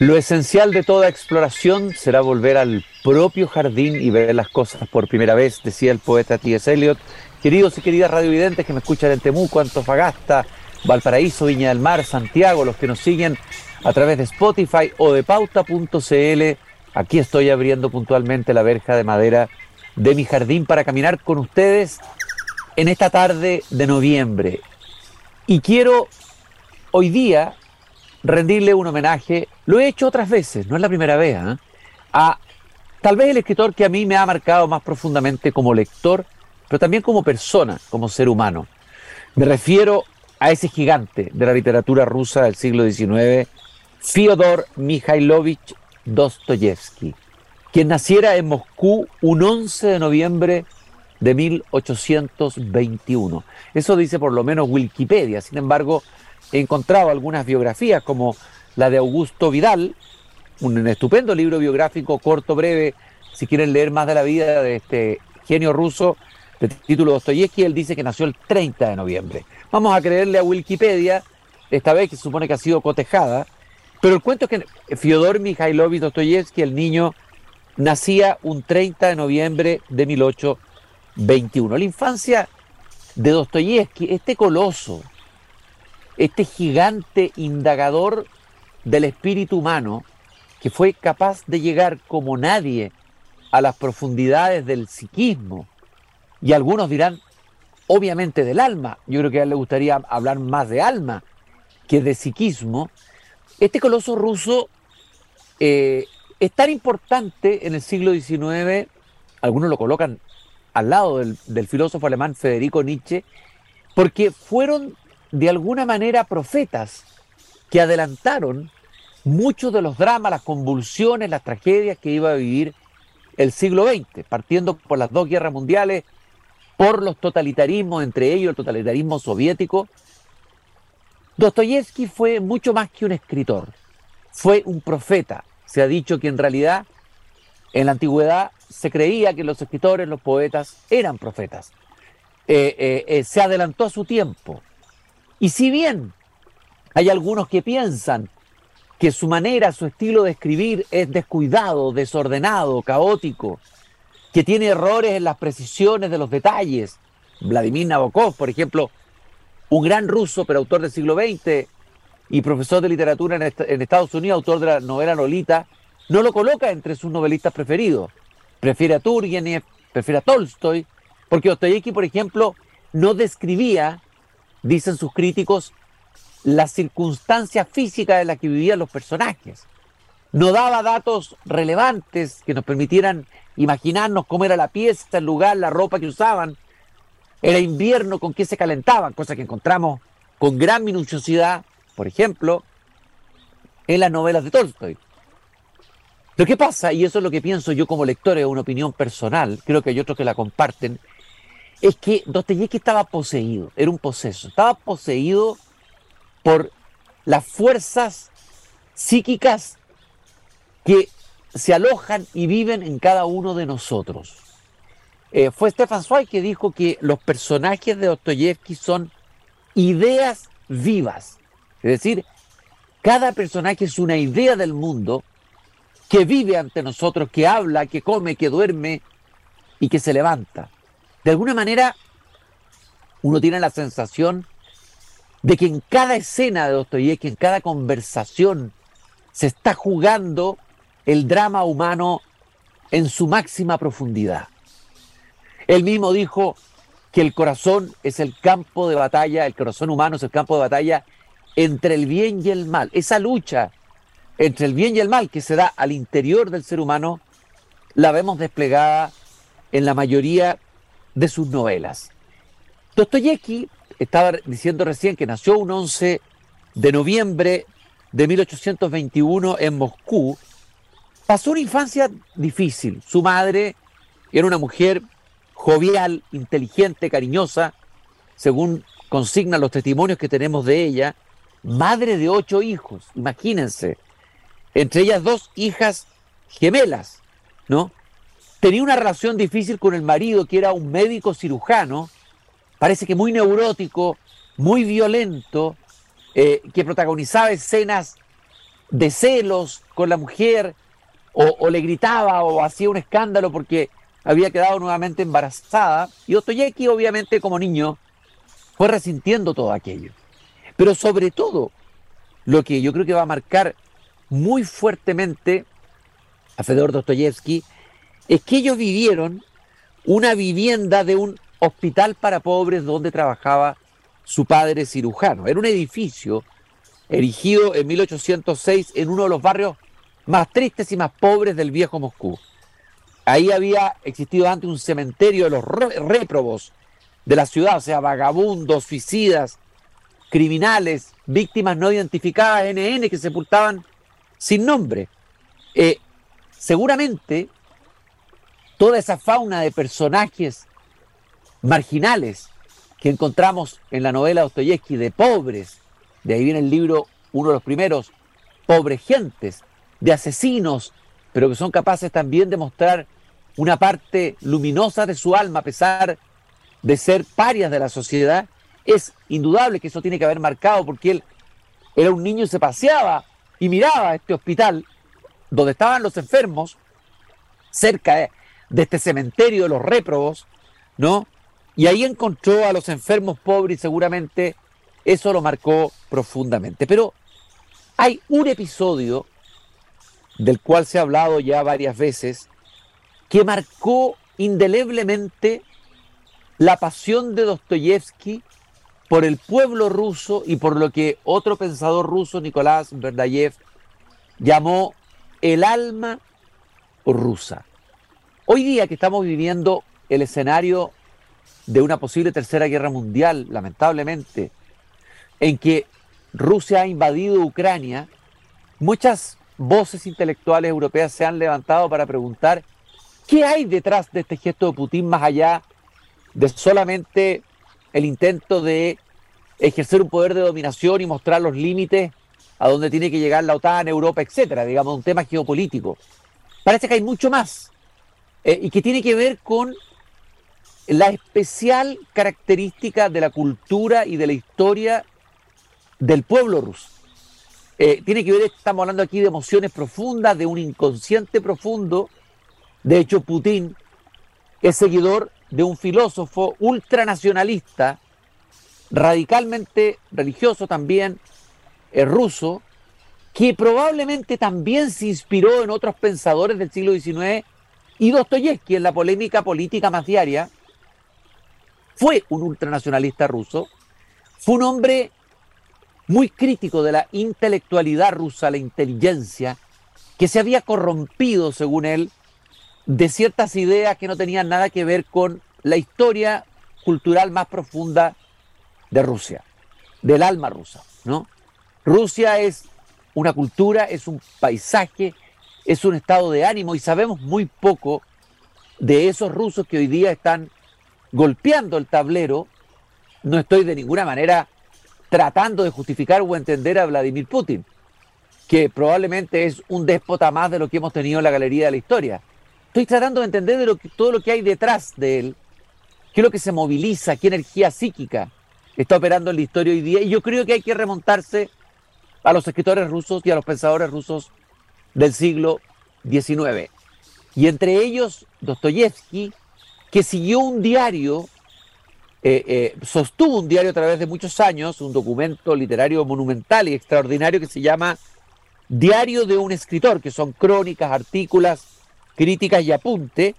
Lo esencial de toda exploración será volver al propio jardín y ver las cosas por primera vez, decía el poeta T.S. Eliot. Queridos y queridas radiovidentes que me escuchan en Temuco, Antofagasta, Valparaíso, Viña del Mar, Santiago, los que nos siguen a través de Spotify o de pauta.cl, aquí estoy abriendo puntualmente la verja de madera de mi jardín para caminar con ustedes en esta tarde de noviembre. Y quiero hoy día rendirle un homenaje, lo he hecho otras veces, no es la primera vez, ¿eh? a tal vez el escritor que a mí me ha marcado más profundamente como lector, pero también como persona, como ser humano. Me refiero a ese gigante de la literatura rusa del siglo XIX, Fyodor Mikhailovich Dostoyevsky, quien naciera en Moscú un 11 de noviembre de 1821. Eso dice por lo menos Wikipedia. Sin embargo, he encontrado algunas biografías como la de Augusto Vidal, un estupendo libro biográfico corto, breve, si quieren leer más de la vida de este genio ruso de título Dostoyevsky, él dice que nació el 30 de noviembre. Vamos a creerle a Wikipedia, esta vez que se supone que ha sido cotejada, pero el cuento es que Fyodor Mikhailovich Dostoyevsky, el niño, nacía un 30 de noviembre de 1821. La infancia de Dostoyevsky, este coloso, este gigante indagador del espíritu humano que fue capaz de llegar como nadie a las profundidades del psiquismo. Y algunos dirán, obviamente del alma. Yo creo que a él le gustaría hablar más de alma que de psiquismo. Este coloso ruso eh, es tan importante en el siglo XIX, algunos lo colocan al lado del, del filósofo alemán Federico Nietzsche, porque fueron de alguna manera profetas que adelantaron muchos de los dramas, las convulsiones, las tragedias que iba a vivir el siglo XX, partiendo por las dos guerras mundiales, por los totalitarismos, entre ellos el totalitarismo soviético. Dostoyevsky fue mucho más que un escritor, fue un profeta. Se ha dicho que en realidad en la antigüedad se creía que los escritores, los poetas eran profetas. Eh, eh, eh, se adelantó a su tiempo. Y si bien hay algunos que piensan que su manera, su estilo de escribir es descuidado, desordenado, caótico, que tiene errores en las precisiones de los detalles. Vladimir Nabokov, por ejemplo, un gran ruso, pero autor del siglo XX y profesor de literatura en, Estados Unidos, autor de la novela Nolita, no lo coloca entre sus novelistas preferidos. Prefiere a Turgenev, prefiere a Tolstoy, porque Dostoyevsky, por ejemplo, no describía dicen sus críticos, las circunstancias físicas en las que vivían los personajes. No daba datos relevantes que nos permitieran imaginarnos cómo era la pieza, el lugar, la ropa que usaban. Era invierno, con qué se calentaban, cosa que encontramos con gran minuciosidad, por ejemplo, en las novelas de Tolstoy. Lo que pasa, y eso es lo que pienso yo como lector, es una opinión personal, creo que hay otros que la comparten, es que Dostoyevsky estaba poseído, era un poseso, estaba poseído por las fuerzas psíquicas que se alojan y viven en cada uno de nosotros. Eh, fue Stefan Zweig que dijo que los personajes de Dostoyevsky son ideas vivas, es decir, cada personaje es una idea del mundo que vive ante nosotros, que habla, que come, que duerme y que se levanta de alguna manera uno tiene la sensación de que en cada escena de Dostoyevsky, en cada conversación, se está jugando el drama humano en su máxima profundidad. Él mismo dijo que el corazón es el campo de batalla, el corazón humano es el campo de batalla entre el bien y el mal. Esa lucha entre el bien y el mal que se da al interior del ser humano, la vemos desplegada en la mayoría de sus novelas. Dostoyevsky estaba diciendo recién que nació un 11 de noviembre de 1821 en Moscú. Pasó una infancia difícil. Su madre era una mujer jovial, inteligente, cariñosa, según consignan los testimonios que tenemos de ella, madre de ocho hijos, imagínense, entre ellas dos hijas gemelas, ¿no? Tenía una relación difícil con el marido, que era un médico cirujano, parece que muy neurótico, muy violento, eh, que protagonizaba escenas de celos con la mujer, o, le gritaba o hacía un escándalo porque había quedado nuevamente embarazada. Y Dostoyevsky, obviamente, como niño, fue resintiendo todo aquello. Pero sobre todo, lo que yo creo que va a marcar muy fuertemente a Fedor Dostoyevsky es que ellos vivieron una vivienda de un hospital para pobres donde trabajaba su padre cirujano. Era un edificio erigido en 1806 en uno de los barrios más tristes y más pobres del viejo Moscú. Ahí había existido antes un cementerio de los réprobos de la ciudad, o sea, vagabundos, suicidas, criminales, víctimas no identificadas, NN, que sepultaban sin nombre. Eh, seguramente toda esa fauna de personajes marginales que encontramos en la novela Dostoyevsky de pobres, de ahí viene el libro, uno de los primeros, pobres gentes, de asesinos, pero que son capaces también de mostrar una parte luminosa de su alma a pesar de ser parias de la sociedad, es indudable que eso tiene que haber marcado porque él era un niño y se paseaba y miraba este hospital donde estaban los enfermos, cerca de, de este cementerio de los réprobos, ¿no? Y ahí encontró a los enfermos pobres y seguramente eso lo marcó profundamente. Pero hay un episodio del cual se ha hablado ya varias veces, que marcó indeleblemente la pasión de Dostoyevsky por el pueblo ruso y por lo que otro pensador ruso, Nicolás Verdayev, llamó el alma rusa. Hoy día que estamos viviendo el escenario de una posible tercera guerra mundial, lamentablemente, en que Rusia ha invadido Ucrania, muchas voces intelectuales europeas se han levantado para preguntar qué hay detrás de este gesto de Putin más allá de solamente el intento de ejercer un poder de dominación y mostrar los límites a donde tiene que llegar la OTAN, Europa, etcétera, digamos, un tema geopolítico. Parece que hay mucho más eh, y que tiene que ver con la especial característica de la cultura y de la historia del pueblo ruso. Eh, tiene que ver, estamos hablando aquí de emociones profundas, de un inconsciente profundo. De hecho, Putin es seguidor de un filósofo ultranacionalista, radicalmente religioso también, es ruso, que probablemente también se inspiró en otros pensadores del siglo XIX y Dostoyevsky en la polémica política más diaria, fue un ultranacionalista ruso, fue un hombre muy crítico de la intelectualidad rusa, la inteligencia, que se había corrompido, según él, de ciertas ideas que no tenían nada que ver con la historia cultural más profunda de Rusia, del alma rusa, ¿no? Rusia es una cultura, es un paisaje, es un estado de ánimo y sabemos muy poco de esos rusos que hoy día están golpeando el tablero, no estoy de ninguna manera tratando de justificar o entender a Vladimir Putin, que probablemente es un déspota más de lo que hemos tenido en la galería de la historia. Estoy tratando de entender todo lo que hay detrás de él, qué es lo que se moviliza, qué energía psíquica está operando en la historia hoy día. Y yo creo que hay que remontarse a los escritores rusos y a los pensadores rusos del siglo XIX. Y entre ellos Dostoyevsky, que siguió un diario, eh, eh, sostuvo un diario a través de muchos años, un documento literario monumental y extraordinario que se llama Diario de un escritor, que son crónicas, artículos, críticas y apunte.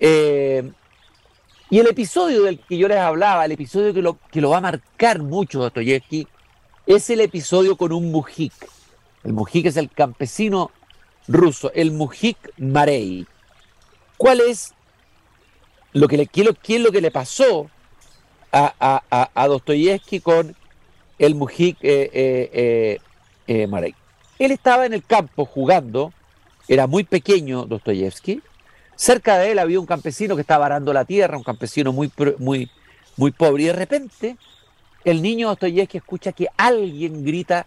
Eh, y el episodio del que yo les hablaba, el episodio que lo, que lo va a marcar mucho Dostoyevsky, es el episodio con un mujik. El mujik es el campesino ruso, el mujik Marei. ¿Cuál es lo que le, qué, es lo que le pasó a, a, Dostoyevsky con el Mujik eh, eh, eh, Marek. Él estaba en el campo jugando, era muy pequeño Dostoyevsky, cerca de él había un campesino que estaba arando la tierra, un campesino muy, muy, muy pobre, y de repente el niño Dostoyevsky escucha que alguien grita,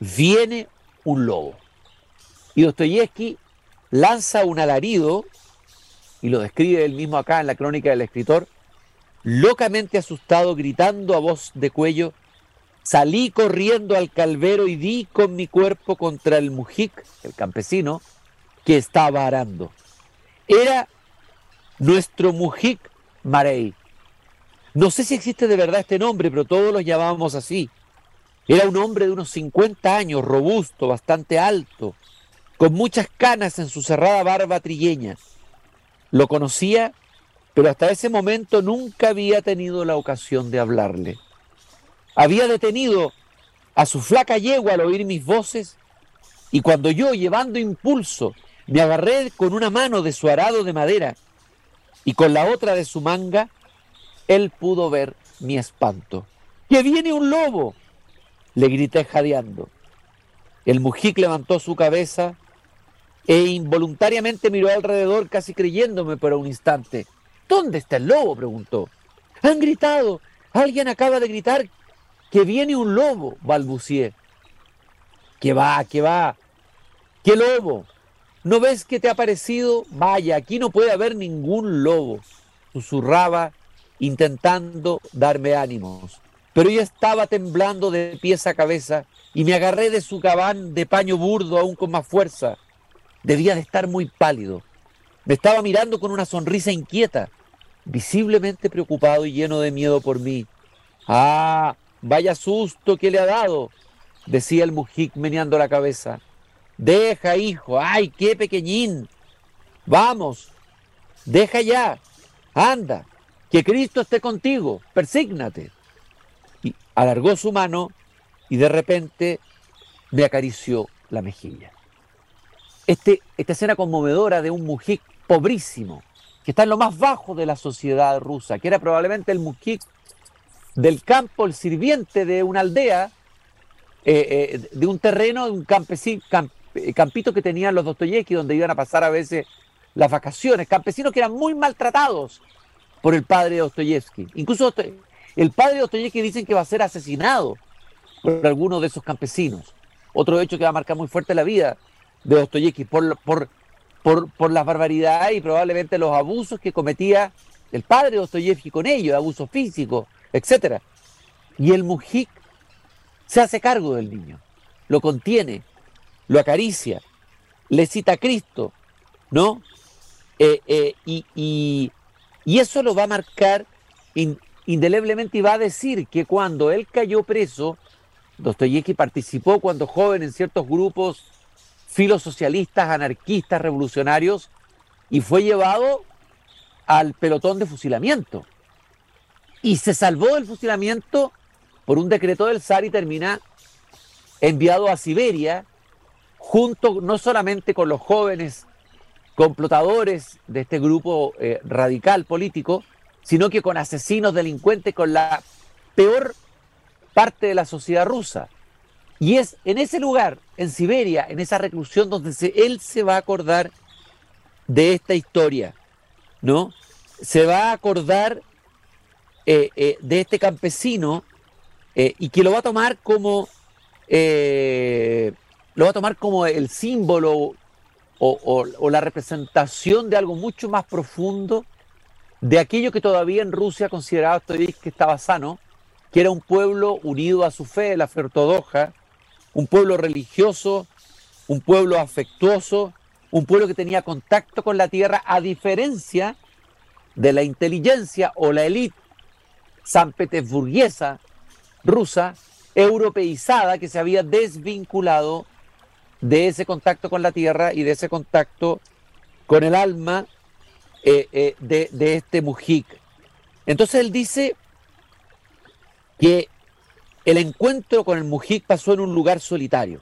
viene un lobo. Y Dostoyevsky lanza un alarido y lo describe él mismo acá en la crónica del escritor, locamente asustado, gritando a voz de cuello, salí corriendo al calvero y di con mi cuerpo contra el mujik, el campesino, que estaba arando. Era nuestro mujik Marei. No sé si existe de verdad este nombre, pero todos lo llamábamos así. Era un hombre de unos 50 años, robusto, bastante alto, con muchas canas en su cerrada barba trigueña. Lo conocía, pero hasta ese momento nunca había tenido la ocasión de hablarle. Había detenido a su flaca yegua al oír mis voces, y cuando yo, llevando impulso, me agarré con una mano de su arado de madera y con la otra de su manga, él pudo ver mi espanto. ¡Que viene un lobo! Le grité jadeando. El mujic levantó su cabeza e involuntariamente miró alrededor, casi creyéndome por un instante. ¿Dónde está el lobo? preguntó. Han gritado. Alguien acaba de gritar que viene un lobo, balbucié. ¿Qué va? ¿Qué va? ¿Qué lobo? ¿No ves que te ha parecido? Vaya, aquí no puede haber ningún lobo, susurraba intentando darme ánimos. Pero yo estaba temblando de pies a cabeza y me agarré de su gabán de paño burdo aún con más fuerza. Debía de estar muy pálido. Me estaba mirando con una sonrisa inquieta, visiblemente preocupado y lleno de miedo por mí. Ah, vaya susto que le ha dado, decía el mujic meneando la cabeza. Deja, hijo, ay, qué pequeñín. Vamos, deja ya, anda, que Cristo esté contigo, persígnate. Y alargó su mano y de repente me acarició la mejilla. Este, esta escena conmovedora de un mujik pobrísimo, que está en lo más bajo de la sociedad rusa, que era probablemente el mujik del campo, el sirviente de una aldea, eh, eh, de un terreno, de un eh, campito que tenían los Dostoyevsky, donde iban a pasar a veces las vacaciones, campesinos que eran muy maltratados, por el padre de Dostoyevsky. Incluso el padre de Dostoyevsky dicen que va a ser asesinado por alguno de esos campesinos. Otro hecho que va a marcar muy fuerte la vida de Dostoyevsky por, por, por, por las barbaridades y probablemente los abusos que cometía el padre de Dostoyevsky con ellos, abusos físicos, etc. Y el mujik se hace cargo del niño, lo contiene, lo acaricia, le cita a Cristo, ¿no? Eh, eh, y, y eso lo va a marcar indeleblemente y va a decir que cuando él cayó preso, Dostoyevsky participó cuando joven en ciertos grupos filosocialistas, anarquistas, revolucionarios, y fue llevado al pelotón de fusilamiento. Y se salvó del fusilamiento por un decreto del zar y termina enviado a Siberia, junto no solamente con los jóvenes complotadores de este grupo eh, radical político, sino que con asesinos, delincuentes, con la peor parte de la sociedad rusa. Y es en ese lugar, en Siberia, en esa reclusión, donde él se va a acordar de esta historia, ¿no? Se va a acordar eh, eh, de este campesino y que lo va a tomar como lo va a tomar como el símbolo o, la representación de algo mucho más profundo de aquello que todavía en Rusia consideraba que estaba sano, que era un pueblo unido a su fe, la fe ortodoxa, un pueblo religioso, un pueblo afectuoso, un pueblo que tenía contacto con la tierra, a diferencia de la inteligencia o la élite san petersburguesa rusa, europeizada, que se había desvinculado de ese contacto con la tierra y de ese contacto con el alma eh, eh, de, este mujik. Entonces él dice que el encuentro con el mujik pasó en un lugar solitario,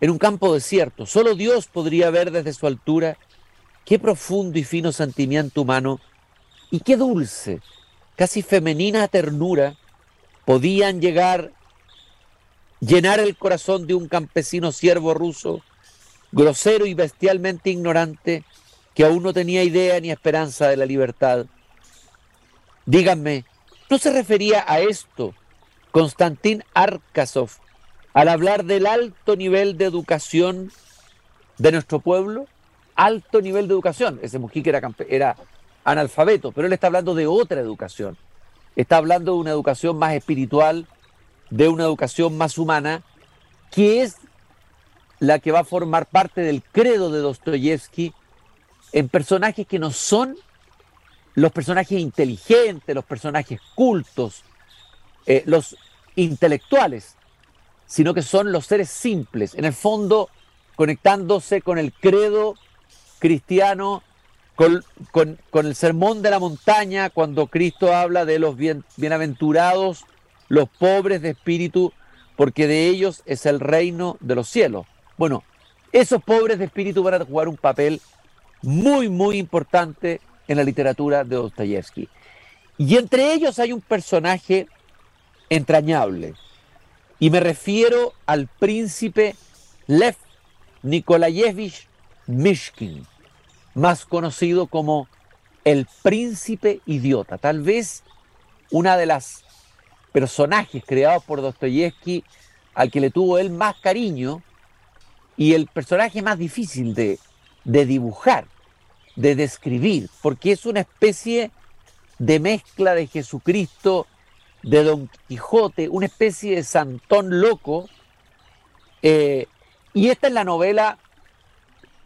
en un campo desierto. Solo Dios podría ver desde su altura qué profundo y fino sentimiento humano y qué dulce, casi femenina ternura podían llegar llenar el corazón de un campesino siervo ruso, grosero y bestialmente ignorante, que aún no tenía idea ni esperanza de la libertad. Díganme, ¿no se refería a esto Konstantin Arkasov al hablar del alto nivel de educación de nuestro pueblo? Alto nivel de educación. Ese Mujica era, era analfabeto, pero él está hablando de otra educación. Está hablando de una educación más espiritual, de una educación más humana, que es la que va a formar parte del credo de Dostoyevsky en personajes que no son los personajes inteligentes, los personajes cultos, eh, los intelectuales, sino que son los seres simples, en el fondo conectándose con el credo cristiano, con, el sermón de la montaña, cuando Cristo habla de los bienaventurados, los pobres de espíritu, porque de ellos es el reino de los cielos. Bueno, esos pobres de espíritu van a jugar un papel muy, muy importante en la literatura de Dostoyevsky. Y entre ellos hay un personaje entrañable. Y me refiero al príncipe Lev Nikolayevich Mishkin, más conocido como el príncipe idiota. Tal vez una de las personajes creados por Dostoyevsky al que le tuvo él más cariño y el personaje más difícil de, de dibujar, de describir, porque es una especie de mezcla de Jesucristo, de Don Quijote, una especie de santón loco. Eh, y esta es la novela,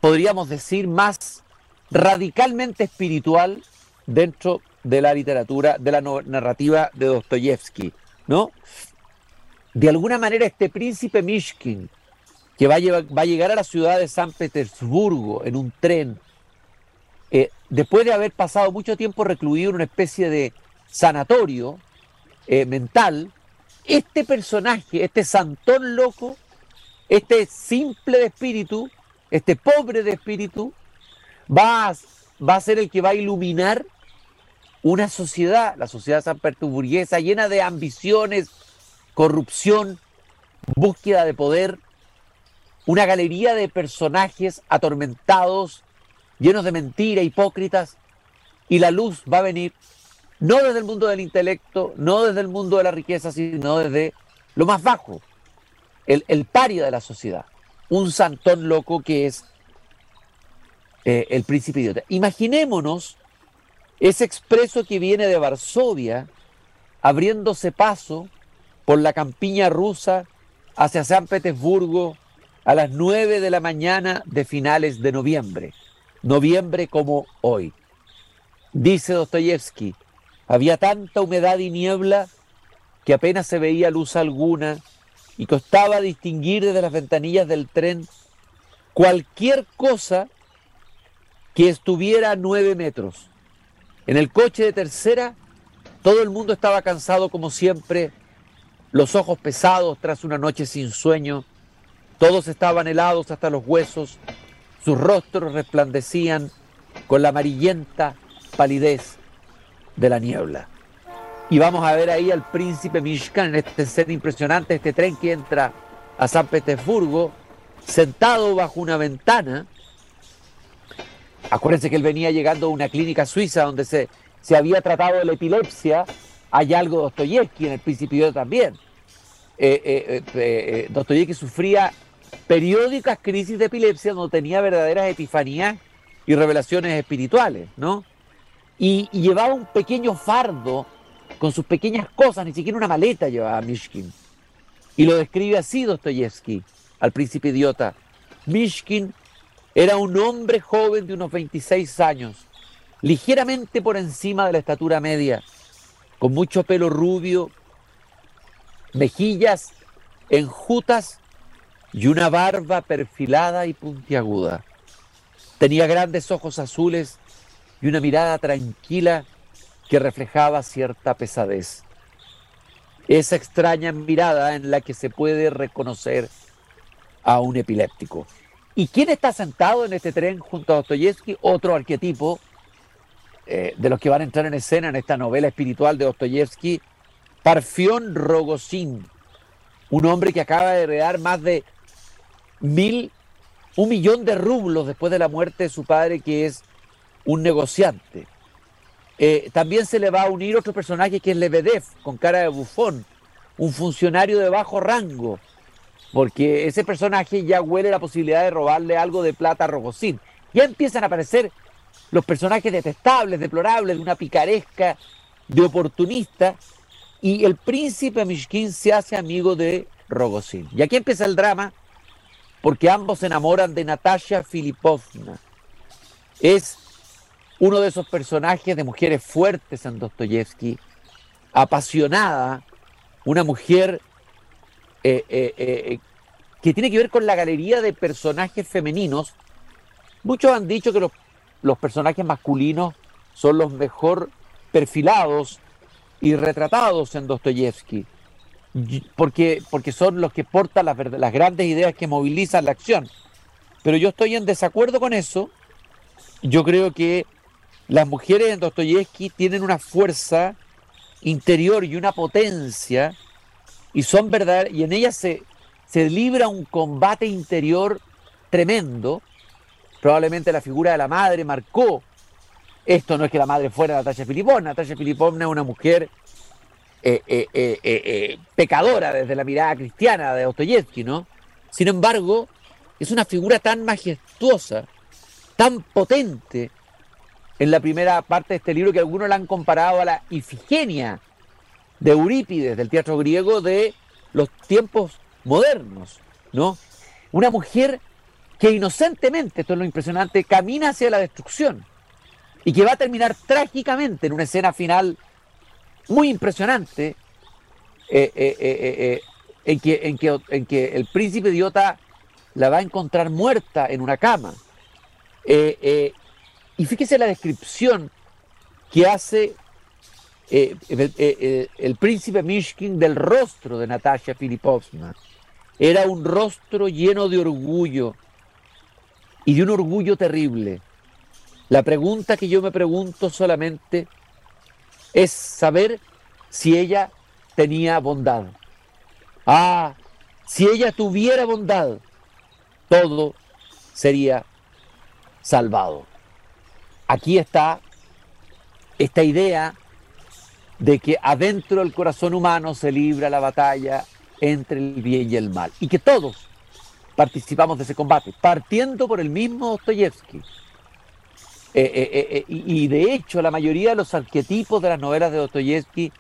podríamos decir, más radicalmente espiritual dentro de la literatura, de la narrativa de Dostoyevsky, ¿no? De alguna manera este príncipe Mishkin, que va a, llegar a la ciudad de San Petersburgo en un tren, eh, después de haber pasado mucho tiempo recluido en una especie de sanatorio eh, mental, este personaje, este santón loco, este simple de espíritu, este pobre de espíritu, va a, va a ser el que va a iluminar una sociedad, la sociedad sanpetersburguesa, llena de ambiciones, corrupción, búsqueda de poder, una galería de personajes atormentados llenos de mentiras, hipócritas, y la luz va a venir no desde el mundo del intelecto, no desde el mundo de la riqueza, sino desde lo más bajo, el, el paria de la sociedad, un santón loco que es eh, el príncipe idiota. Imaginémonos ese expreso que viene de Varsovia, abriéndose paso por la campiña rusa hacia San Petersburgo a las 9 de la mañana de finales de noviembre noviembre como hoy. Dice Dostoyevsky, había tanta humedad y niebla que apenas se veía luz alguna y costaba distinguir desde las ventanillas del tren cualquier cosa que estuviera a nueve metros. En el coche de tercera, todo el mundo estaba cansado como siempre, los ojos pesados tras una noche sin sueño, todos estaban helados hasta los huesos, sus rostros resplandecían con la amarillenta palidez de la niebla. Y vamos a ver ahí al príncipe Mishkan en este ser impresionante, este tren que entra a San Petersburgo, sentado bajo una ventana. Acuérdense que él venía llegando a una clínica suiza donde se, se había tratado de la epilepsia. Hay algo de Dostoyevsky en el Principio también. Eh, eh, eh, Dostoyevsky sufría periódicas crisis de epilepsia donde tenía verdaderas epifanías y revelaciones espirituales, ¿no? Y, llevaba un pequeño fardo con sus pequeñas cosas, ni siquiera una maleta llevaba Mishkin. Y lo describe así Dostoyevsky, al príncipe idiota. Mishkin era un hombre joven de unos 26 años, ligeramente por encima de la estatura media, con mucho pelo rubio, mejillas enjutas y una barba perfilada y puntiaguda. Tenía grandes ojos azules y una mirada tranquila que reflejaba cierta pesadez. Esa extraña mirada en la que se puede reconocer a un epiléptico. ¿Y quién está sentado en este tren junto a Dostoyevsky? Otro arquetipo eh, de los que van a entrar en escena en esta novela espiritual de Dostoyevsky, Parfión Rogozin, un hombre que acaba de heredar más de mil, un millón de rublos después de la muerte de su padre, que es un negociante. Eh, también se le va a unir otro personaje que es Lebedev, con cara de bufón, un funcionario de bajo rango, porque ese personaje ya huele la posibilidad de robarle algo de plata a Rogozín. Ya empiezan a aparecer los personajes detestables, deplorables, de una picaresca, de oportunista, y el príncipe Mishkin se hace amigo de Rogozin. Y aquí empieza el drama, porque ambos se enamoran de Natasha Filipovna. Es uno de esos personajes de mujeres fuertes en Dostoyevsky, apasionada, una mujer eh, eh, eh, que tiene que ver con la galería de personajes femeninos. Muchos han dicho que los, los personajes masculinos son los mejor perfilados y retratados en Dostoyevsky, porque, porque son los que portan las, las grandes ideas que movilizan la acción. Pero yo estoy en desacuerdo con eso. Yo creo que las mujeres en Dostoyevsky tienen una fuerza interior y una potencia y son verdad y en ellas se, se libra un combate interior tremendo. Probablemente la figura de la madre marcó esto no es que la madre fuera Natasha Filipovna. Natasha Filipovna es una mujer eh, eh, eh, pecadora desde la mirada cristiana de Dostoyevsky, ¿no? Sin embargo, es una figura tan majestuosa, tan potente en la primera parte de este libro que algunos la han comparado a la Ifigenia de Eurípides, del teatro griego de los tiempos modernos, ¿no? Una mujer que inocentemente, esto es lo impresionante, camina hacia la destrucción y que va a terminar trágicamente en una escena final muy impresionante eh, eh, eh, en, que, en, que, en, que, el príncipe idiota la va a encontrar muerta en una cama. y fíjese la descripción que hace el, príncipe Mishkin del rostro de Natasha Filipovna. Era un rostro lleno de orgullo y de un orgullo terrible la pregunta que yo me pregunto solamente es saber si ella tenía bondad. Ah, si ella tuviera bondad, todo sería salvado. Aquí está esta idea de que adentro del corazón humano se libra la batalla entre el bien y el mal y que todos participamos de ese combate, partiendo por el mismo Dostoyevsky. Eh, eh, eh, y, de hecho, la mayoría de los arquetipos de las novelas de Dostoyevsky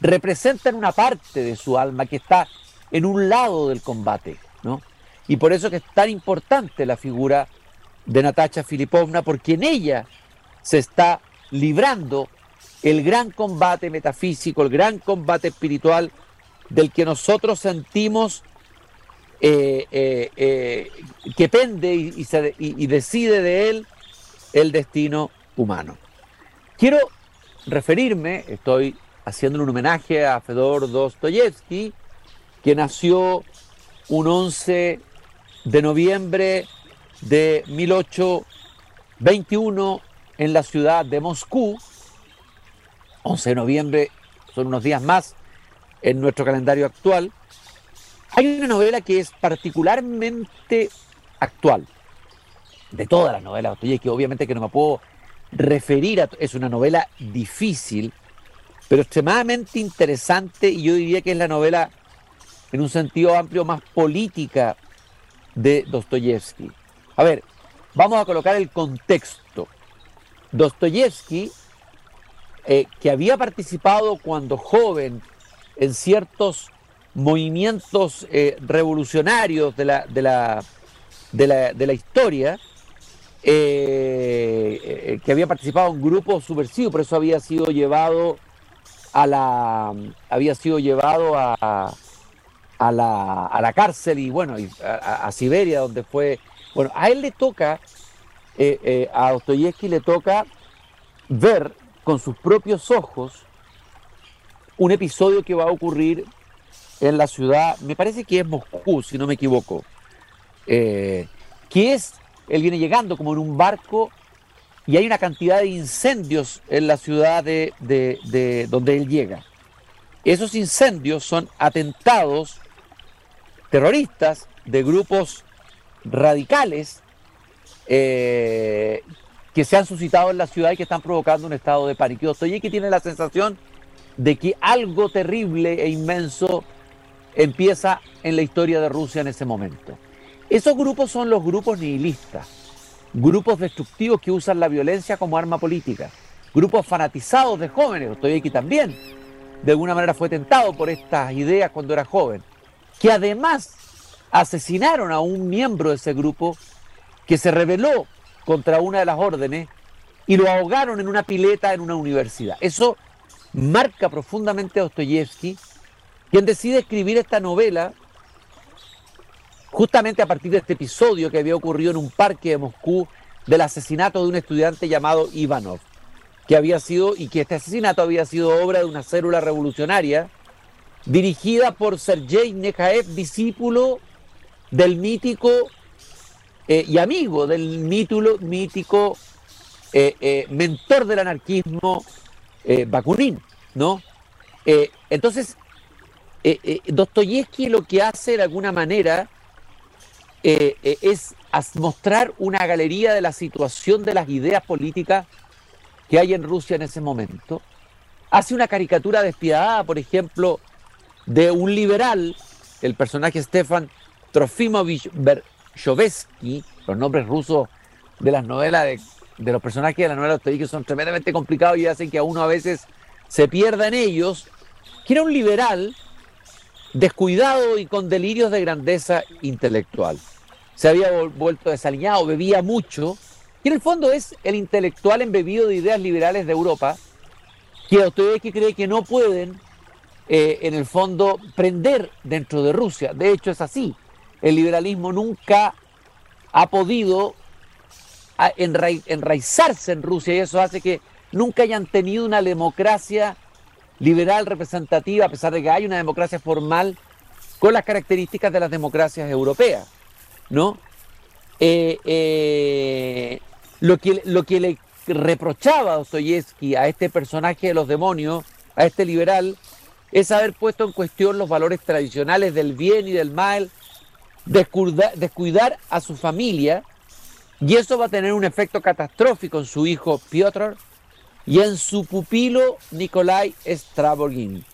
representan una parte de su alma que está en un lado del combate, ¿no? Y por eso que es tan importante la figura de Natasha Filipovna, porque en ella se está librando el gran combate metafísico, el gran combate espiritual del que nosotros sentimos que pende y decide de él el destino humano. Quiero referirme, estoy haciendo un homenaje a Fedor Dostoyevsky, que nació un 11 de noviembre de 1821 en la ciudad de Moscú. 11 de noviembre son unos días más en nuestro calendario actual. Hay una novela que es particularmente actual de todas las novelas de que obviamente que no me puedo referir a... Es una novela difícil, pero extremadamente interesante y yo diría que es la novela, en un sentido amplio, más política de Dostoyevsky. A ver, vamos a colocar el contexto. Dostoyevsky, eh, que había participado cuando joven en ciertos movimientos eh, revolucionarios de la, de la, de la historia, eh, eh, que había participado en grupo subversivo, por eso había sido llevado a la había sido llevado a, a, la, a la cárcel y bueno a, Siberia donde fue bueno a él le toca eh, a Dostoyevsky le toca ver con sus propios ojos un episodio que va a ocurrir en la ciudad me parece que es Moscú si no me equivoco que es él viene llegando como en un barco y hay una cantidad de incendios en la ciudad de, donde él llega. Esos incendios son atentados terroristas de grupos radicales eh, que se han suscitado en la ciudad y que están provocando un estado de pánico. Y que tiene la sensación de que algo terrible e inmenso empieza en la historia de Rusia en ese momento. Esos grupos son los grupos nihilistas, grupos destructivos que usan la violencia como arma política, grupos fanatizados de jóvenes, estoy también, de alguna manera fue tentado por estas ideas cuando era joven, que además asesinaron a un miembro de ese grupo que se rebeló contra una de las órdenes y lo ahogaron en una pileta en una universidad. Eso marca profundamente a Dostoyevsky, quien decide escribir esta novela justamente a partir de este episodio que había ocurrido en un parque de Moscú del asesinato de un estudiante llamado Ivanov, que había sido, y que este asesinato había sido obra de una célula revolucionaria dirigida por Sergei Nekhaev, discípulo del mítico eh, y amigo del mítulo, mítico eh, eh, mentor del anarquismo Bakunin, ¿no? entonces, Dostoyevsky lo que hace de alguna manera es mostrar una galería de la situación de las ideas políticas que hay en Rusia en ese momento. Hace una caricatura despiadada, por ejemplo, de un liberal, el personaje Stefan Trofimovich Bershovetsky, los nombres rusos de las novelas de, los personajes de la novela que son tremendamente complicados y hacen que a uno a veces se pierda en ellos, que era un liberal descuidado y con delirios de grandeza intelectual. Se había vuelto desaliñado, bebía mucho, y en el fondo es el intelectual embebido de ideas liberales de Europa, que Dostoyevsky cree que no pueden, eh, en el fondo, prender dentro de Rusia. De hecho, es así el liberalismo nunca ha podido enraizarse en Rusia y eso hace que nunca hayan tenido una democracia liberal representativa, a pesar de que hay una democracia formal con las características de las democracias europeas, ¿no? Eh, eh, lo, que, lo que le reprochaba Dostoyevsky a este personaje de los demonios, a este liberal, es haber puesto en cuestión los valores tradicionales del bien y del mal, descuidar, a su familia y eso va a tener un efecto catastrófico en su hijo Piotr y en su pupilo Nikolai Stravogin.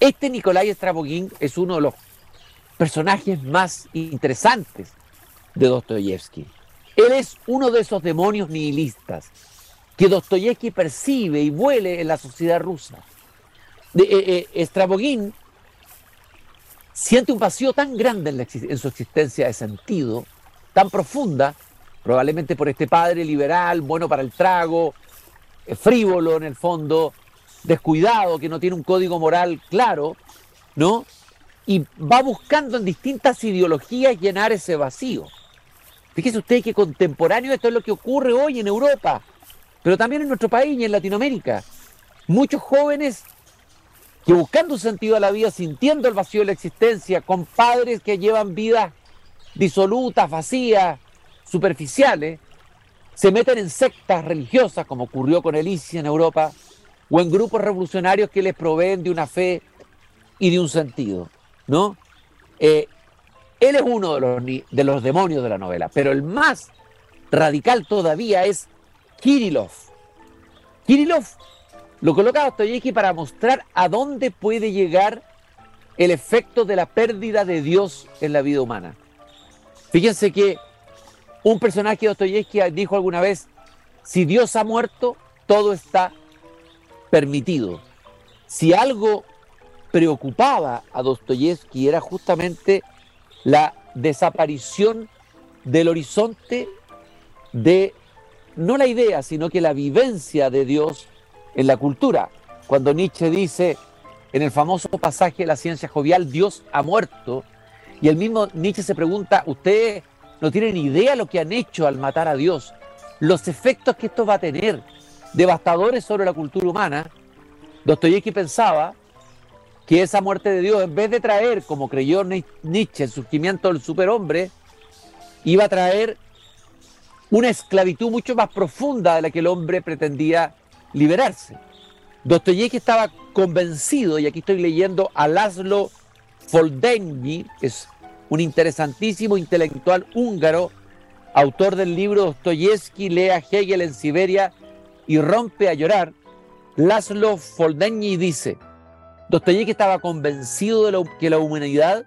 Este Nikolai Stravogin es uno de los personajes más interesantes de Dostoyevsky. Él es uno de esos demonios nihilistas que Dostoyevsky percibe y vuele en la sociedad rusa. De, eh, eh, siente un vacío tan grande en, su existencia de sentido, tan profunda, probablemente por este padre liberal, bueno para el trago, frívolo en el fondo, descuidado, que no tiene un código moral claro, ¿no? Y va buscando en distintas ideologías llenar ese vacío. Fíjese usted que contemporáneo esto es lo que ocurre hoy en Europa, pero también en nuestro país y en Latinoamérica. Muchos jóvenes que buscando un sentido a la vida, sintiendo el vacío de la existencia, con padres que llevan vidas disolutas, vacías, superficiales, se meten en sectas religiosas, como ocurrió con Elicia en Europa, o en grupos revolucionarios que les proveen de una fe y de un sentido, ¿no? Eh, él es uno de los, de los demonios de la novela, pero el más radical todavía es Kirillov. Kirillov lo coloca Dostoyevsky para mostrar a dónde puede llegar el efecto de la pérdida de Dios en la vida humana. Fíjense que un personaje de Dostoyevsky dijo alguna vez, si Dios ha muerto, todo está permitido. Si algo preocupaba a Dostoyevsky era justamente la desaparición del horizonte de, no la idea, sino que la vivencia de Dios en la cultura. Cuando Nietzsche dice en el famoso pasaje de la ciencia jovial, Dios ha muerto, y el mismo Nietzsche se pregunta, ustedes no tienen idea lo que han hecho al matar a Dios, los efectos que esto va a tener, devastadores sobre la cultura humana. Dostoyevsky pensaba que esa muerte de Dios, en vez de traer, como creyó Nietzsche, el surgimiento del superhombre, iba a traer una esclavitud mucho más profunda de la que el hombre pretendía liberarse. Dostoyevsky estaba convencido, y aquí estoy leyendo a Laszlo Foldenyi, que es un interesantísimo intelectual húngaro, autor del libro Dostoyevsky lee a Hegel en Siberia y rompe a llorar. Laszlo Foldenyi dice, Dostoyevsky estaba convencido de que la humanidad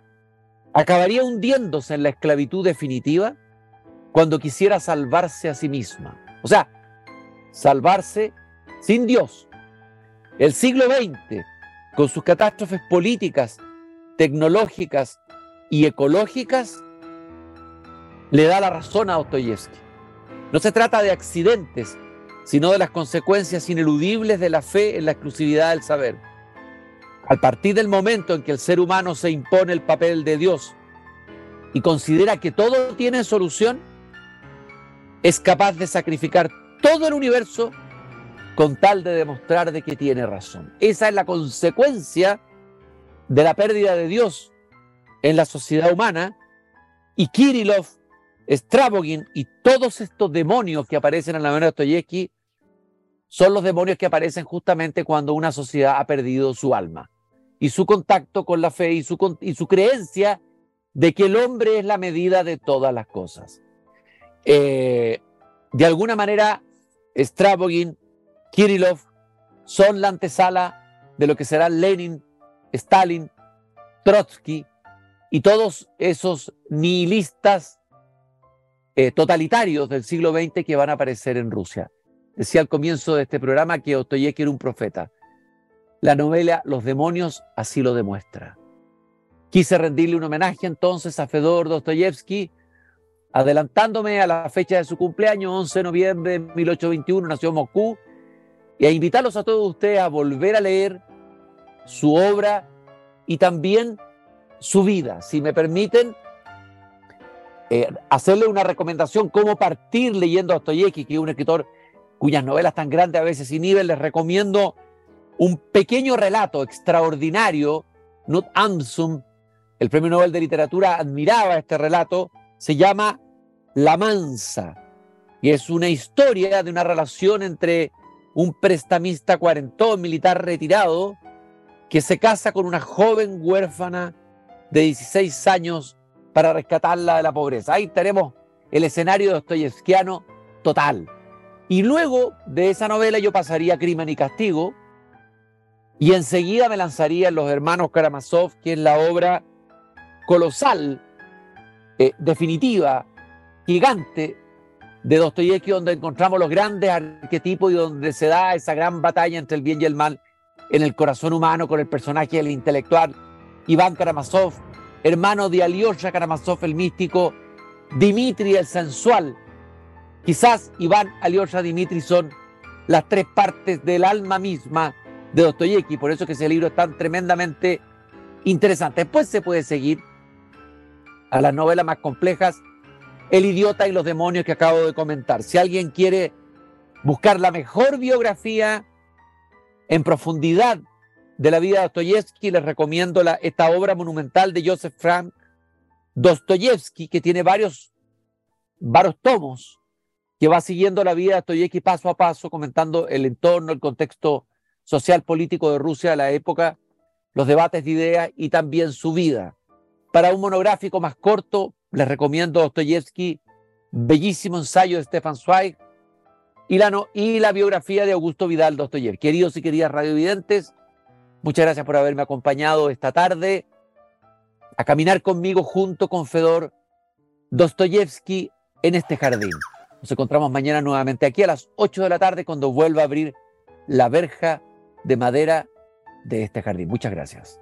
acabaría hundiéndose en la esclavitud definitiva cuando quisiera salvarse a sí misma. O sea, salvarse sin Dios. El siglo XX con sus catástrofes políticas, tecnológicas y ecológicas, le da la razón a Dostoyevsky. No se trata de accidentes, sino de las consecuencias ineludibles de la fe en la exclusividad del saber. Al partir del momento en que el ser humano se impone el papel de Dios y considera que todo tiene solución, es capaz de sacrificar todo el universo con tal de demostrar de que tiene razón. Esa es la consecuencia de la pérdida de Dios en la sociedad humana y Kirillov, Stravogin y todos estos demonios que aparecen en la novela de Dostoyevsky son los demonios que aparecen justamente cuando una sociedad ha perdido su alma y su contacto con la fe y su, y su creencia de que el hombre es la medida de todas las cosas. Eh, de alguna manera, Stravogin Kirillov son la antesala de lo que será Lenin, Stalin, Trotsky y todos esos nihilistas eh, totalitarios del siglo XX que van a aparecer en Rusia. Decía al comienzo de este programa que Ostoyevsky era un profeta. La novela Los demonios así lo demuestra. Quise rendirle un homenaje entonces a Fedor Dostoyevsky, adelantándome a la fecha de su cumpleaños, 11 de noviembre de 1821, nació en Moscú, y a invitarlos a todos ustedes a volver a leer su obra y también su vida. Si me permiten, eh, hacerle una recomendación cómo partir leyendo a Dostoyevsky, que es un escritor cuyas novelas tan grandes a veces inhiben, les recomiendo un pequeño relato extraordinario. Knut Amsum, el premio Nobel de Literatura, admiraba este relato. Se llama La Mansa y es una historia de una relación entre un prestamista cuarentón militar retirado que se casa con una joven huérfana de 16 años para rescatarla de la pobreza. Ahí tenemos el escenario dostoyevskiano total. Y luego de esa novela yo pasaría a Crimen y Castigo y enseguida me lanzaría en Los Hermanos Karamazov, que es la obra colosal, eh, definitiva, gigante de Dostoyevsky, donde encontramos los grandes arquetipos y donde se da esa gran batalla entre el bien y el mal en el corazón humano con el personaje del intelectual Iván Karamazov, hermano de Alyosha Karamazov, el místico, Dimitri el sensual. Quizás Iván, Alyosha, Dimitri son las tres partes del alma misma de Dostoyevsky, por eso que ese libro es tan tremendamente interesante. Después se puede seguir a las novelas más complejas el idiota y los demonios que acabo de comentar. Si alguien quiere buscar la mejor biografía en profundidad de la vida de Dostoyevsky, les recomiendo la, esta obra monumental de Joseph Frank Dostoyevsky, que tiene varios, varios tomos, que va siguiendo la vida de Dostoyevsky paso a paso, comentando el entorno, el contexto social político de Rusia de la época, los debates de ideas y también su vida. Para un monográfico más corto, les recomiendo Dostoyevsky, bellísimo ensayo de Stefan Zweig y la, y la biografía de Augusto Vidal Dostoyevsky. Queridos y queridas radiovidentes, muchas gracias por haberme acompañado esta tarde a caminar conmigo junto con Fedor Dostoyevsky en este jardín. Nos encontramos mañana nuevamente aquí a las 8 de la tarde cuando vuelva a abrir la verja de madera de este jardín. Muchas gracias.